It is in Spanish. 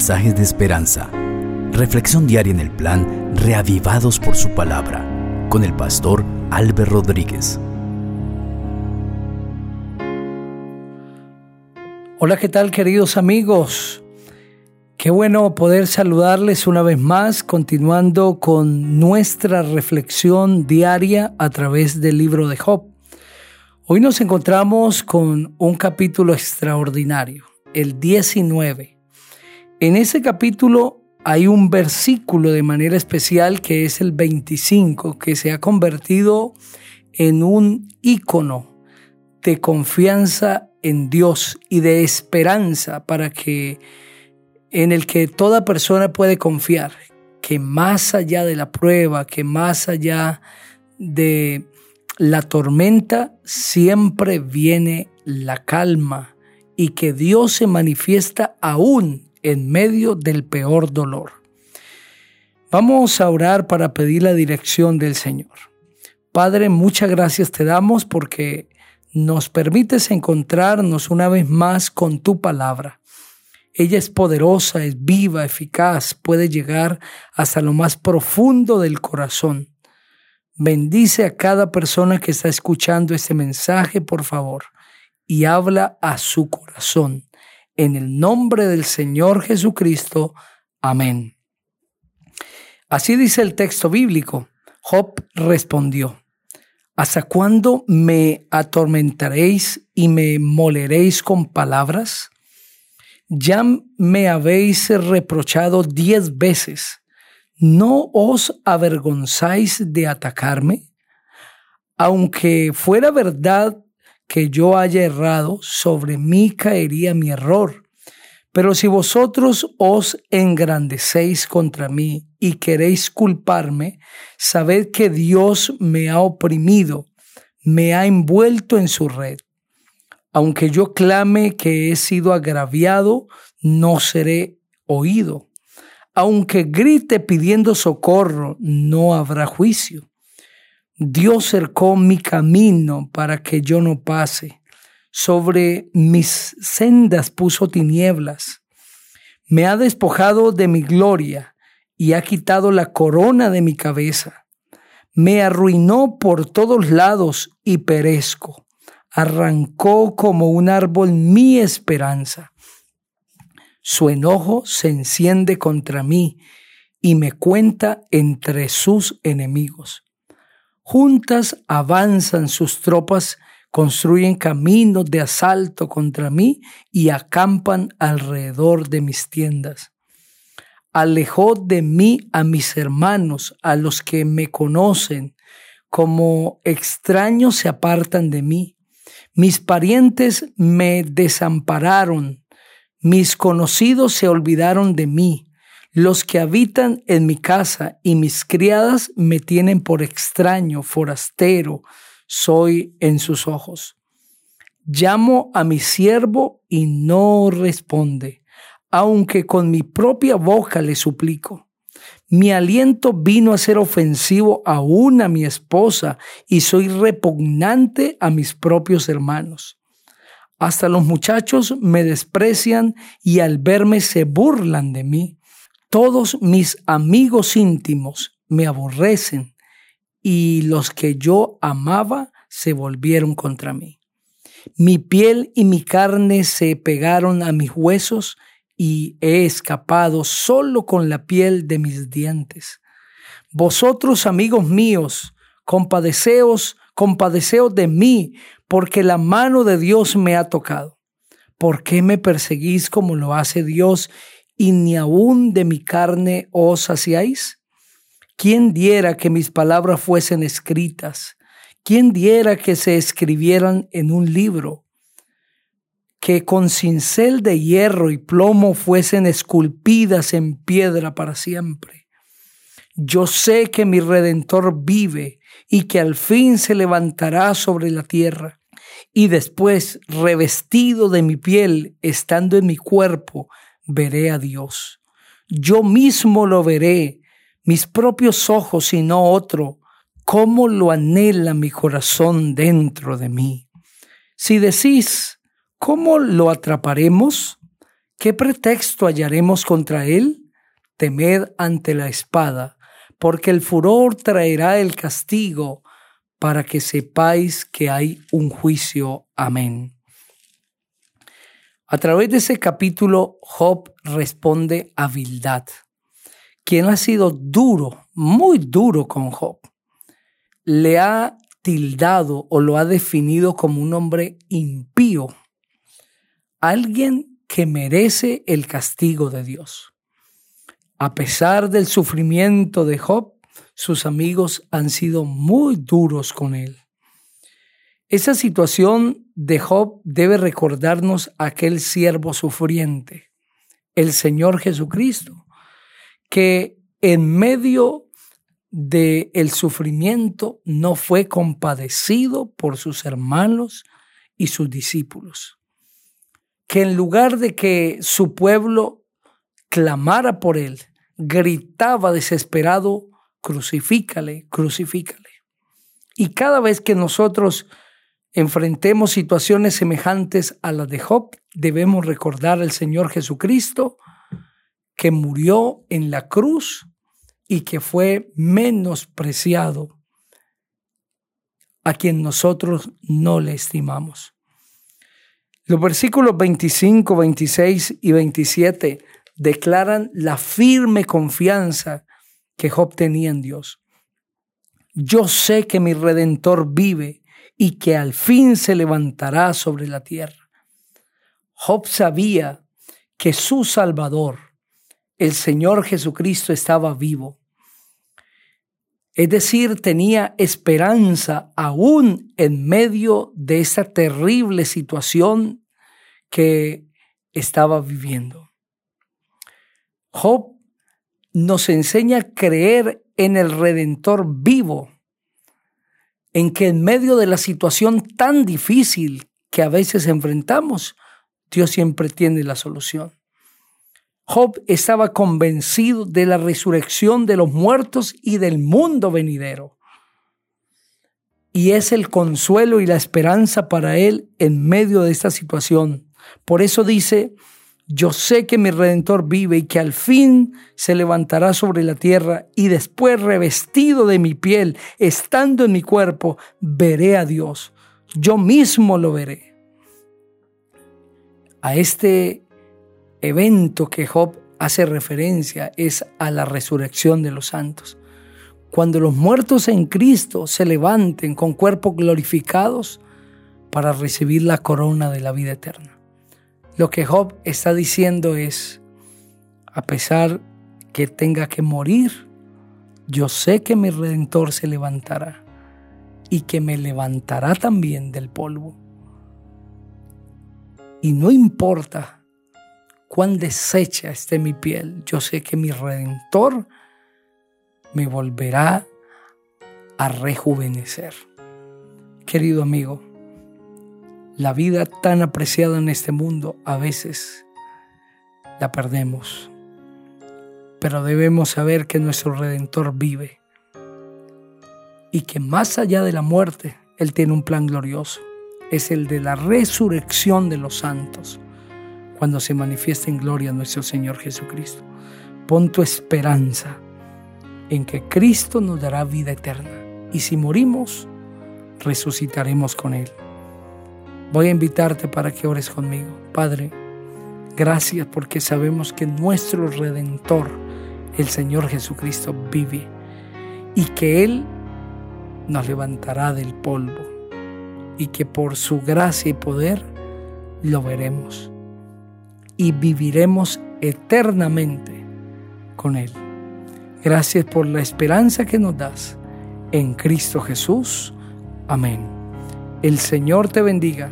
mensajes de esperanza. Reflexión diaria en el plan Reavivados por su palabra con el pastor Álvaro Rodríguez. Hola, ¿qué tal queridos amigos? Qué bueno poder saludarles una vez más, continuando con nuestra reflexión diaria a través del libro de Job. Hoy nos encontramos con un capítulo extraordinario, el 19 en ese capítulo hay un versículo de manera especial que es el 25, que se ha convertido en un ícono de confianza en Dios y de esperanza para que en el que toda persona puede confiar, que más allá de la prueba, que más allá de la tormenta, siempre viene la calma y que Dios se manifiesta aún en medio del peor dolor. Vamos a orar para pedir la dirección del Señor. Padre, muchas gracias te damos porque nos permites encontrarnos una vez más con tu palabra. Ella es poderosa, es viva, eficaz, puede llegar hasta lo más profundo del corazón. Bendice a cada persona que está escuchando este mensaje, por favor, y habla a su corazón en el nombre del Señor Jesucristo. Amén. Así dice el texto bíblico. Job respondió, ¿Hasta cuándo me atormentaréis y me moleréis con palabras? Ya me habéis reprochado diez veces. ¿No os avergonzáis de atacarme? Aunque fuera verdad que yo haya errado, sobre mí caería mi error. Pero si vosotros os engrandecéis contra mí y queréis culparme, sabed que Dios me ha oprimido, me ha envuelto en su red. Aunque yo clame que he sido agraviado, no seré oído. Aunque grite pidiendo socorro, no habrá juicio. Dios cercó mi camino para que yo no pase. Sobre mis sendas puso tinieblas. Me ha despojado de mi gloria y ha quitado la corona de mi cabeza. Me arruinó por todos lados y perezco. Arrancó como un árbol mi esperanza. Su enojo se enciende contra mí y me cuenta entre sus enemigos. Juntas avanzan sus tropas, construyen caminos de asalto contra mí y acampan alrededor de mis tiendas. Alejó de mí a mis hermanos, a los que me conocen, como extraños se apartan de mí. Mis parientes me desampararon, mis conocidos se olvidaron de mí. Los que habitan en mi casa y mis criadas me tienen por extraño, forastero, soy en sus ojos. Llamo a mi siervo y no responde, aunque con mi propia boca le suplico. Mi aliento vino a ser ofensivo aún a mi esposa y soy repugnante a mis propios hermanos. Hasta los muchachos me desprecian y al verme se burlan de mí. Todos mis amigos íntimos me aborrecen y los que yo amaba se volvieron contra mí. Mi piel y mi carne se pegaron a mis huesos y he escapado solo con la piel de mis dientes. Vosotros, amigos míos, compadeceos, compadeceos de mí, porque la mano de Dios me ha tocado. ¿Por qué me perseguís como lo hace Dios y ni aún de mi carne os saciáis? ¿Quién diera que mis palabras fuesen escritas? ¿Quién diera que se escribieran en un libro? Que con cincel de hierro y plomo fuesen esculpidas en piedra para siempre. Yo sé que mi redentor vive y que al fin se levantará sobre la tierra. Y después, revestido de mi piel, estando en mi cuerpo, veré a Dios. Yo mismo lo veré, mis propios ojos y no otro, cómo lo anhela mi corazón dentro de mí. Si decís, ¿cómo lo atraparemos? ¿qué pretexto hallaremos contra él? Temed ante la espada, porque el furor traerá el castigo para que sepáis que hay un juicio. Amén. A través de ese capítulo, Job responde a Bildad, quien ha sido duro, muy duro con Job. Le ha tildado o lo ha definido como un hombre impío, alguien que merece el castigo de Dios. A pesar del sufrimiento de Job, sus amigos han sido muy duros con él. Esa situación de Job debe recordarnos aquel siervo sufriente, el Señor Jesucristo, que en medio del el sufrimiento no fue compadecido por sus hermanos y sus discípulos, que en lugar de que su pueblo clamara por él, gritaba desesperado crucifícale, crucifícale. Y cada vez que nosotros enfrentemos situaciones semejantes a las de Job, debemos recordar al Señor Jesucristo que murió en la cruz y que fue menospreciado a quien nosotros no le estimamos. Los versículos 25, 26 y 27 declaran la firme confianza que Job tenía en Dios. Yo sé que mi redentor vive y que al fin se levantará sobre la tierra. Job sabía que su Salvador, el Señor Jesucristo, estaba vivo. Es decir, tenía esperanza aún en medio de esa terrible situación que estaba viviendo. Job nos enseña a creer en el Redentor vivo, en que en medio de la situación tan difícil que a veces enfrentamos, Dios siempre tiene la solución. Job estaba convencido de la resurrección de los muertos y del mundo venidero. Y es el consuelo y la esperanza para él en medio de esta situación. Por eso dice, yo sé que mi redentor vive y que al fin se levantará sobre la tierra y después revestido de mi piel, estando en mi cuerpo, veré a Dios. Yo mismo lo veré. A este evento que Job hace referencia es a la resurrección de los santos. Cuando los muertos en Cristo se levanten con cuerpos glorificados para recibir la corona de la vida eterna. Lo que Job está diciendo es, a pesar que tenga que morir, yo sé que mi redentor se levantará y que me levantará también del polvo. Y no importa cuán deshecha esté mi piel, yo sé que mi redentor me volverá a rejuvenecer. Querido amigo, la vida tan apreciada en este mundo a veces la perdemos. Pero debemos saber que nuestro Redentor vive y que más allá de la muerte, Él tiene un plan glorioso. Es el de la resurrección de los santos, cuando se manifiesta en gloria nuestro Señor Jesucristo. Pon tu esperanza en que Cristo nos dará vida eterna y si morimos, resucitaremos con Él. Voy a invitarte para que ores conmigo. Padre, gracias porque sabemos que nuestro Redentor, el Señor Jesucristo, vive y que Él nos levantará del polvo y que por su gracia y poder lo veremos y viviremos eternamente con Él. Gracias por la esperanza que nos das en Cristo Jesús. Amén. El Señor te bendiga